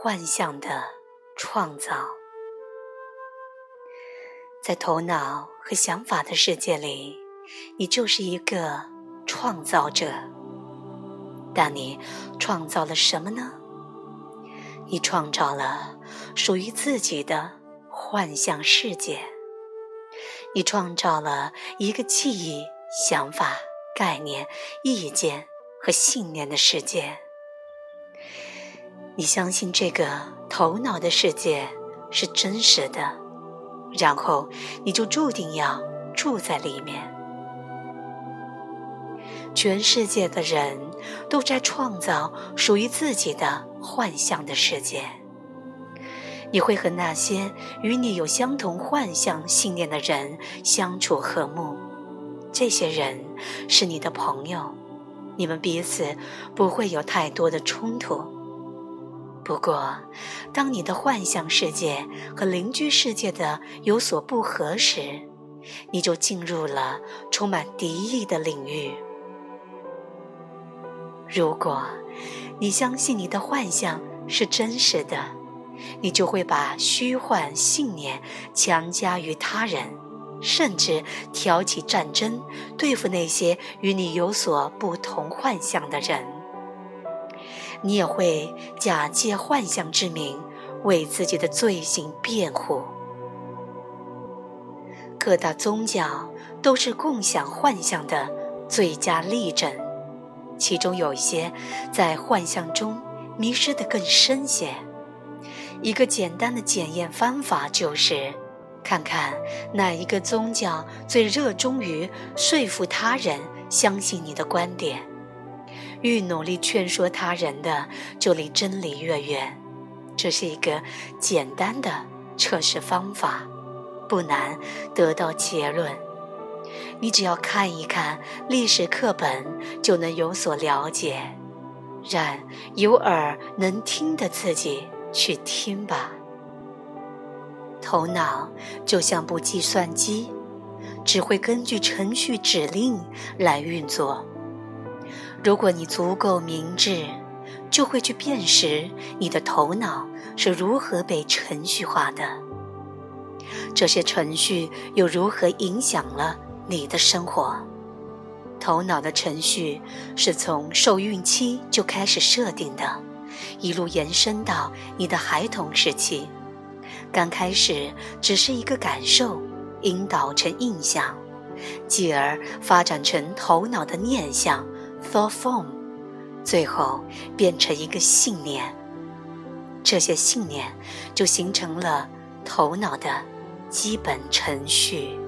幻象的创造。在头脑和想法的世界里，你就是一个创造者。但你创造了什么呢？你创造了属于自己的幻象世界。你创造了一个记忆、想法、概念、意见和信念的世界。你相信这个头脑的世界是真实的，然后你就注定要住在里面。全世界的人都在创造属于自己的幻象的世界。你会和那些与你有相同幻象信念的人相处和睦，这些人是你的朋友，你们彼此不会有太多的冲突。不过，当你的幻象世界和邻居世界的有所不合时，你就进入了充满敌意的领域。如果你相信你的幻象是真实的，你就会把虚幻信念强加于他人，甚至挑起战争，对付那些与你有所不同幻象的人。你也会假借幻象之名，为自己的罪行辩护。各大宗教都是共享幻象的最佳例证。其中有一些在幻象中迷失得更深些。一个简单的检验方法就是，看看哪一个宗教最热衷于说服他人相信你的观点。愈努力劝说他人的，就离真理越远。这是一个简单的测试方法，不难得到结论。你只要看一看历史课本，就能有所了解。让有耳能听的自己去听吧。头脑就像部计算机，只会根据程序指令来运作。如果你足够明智，就会去辨识你的头脑是如何被程序化的，这些程序又如何影响了。你的生活，头脑的程序是从受孕期就开始设定的，一路延伸到你的孩童时期。刚开始只是一个感受，引导成印象，继而发展成头脑的念想 （thought form），最后变成一个信念。这些信念就形成了头脑的基本程序。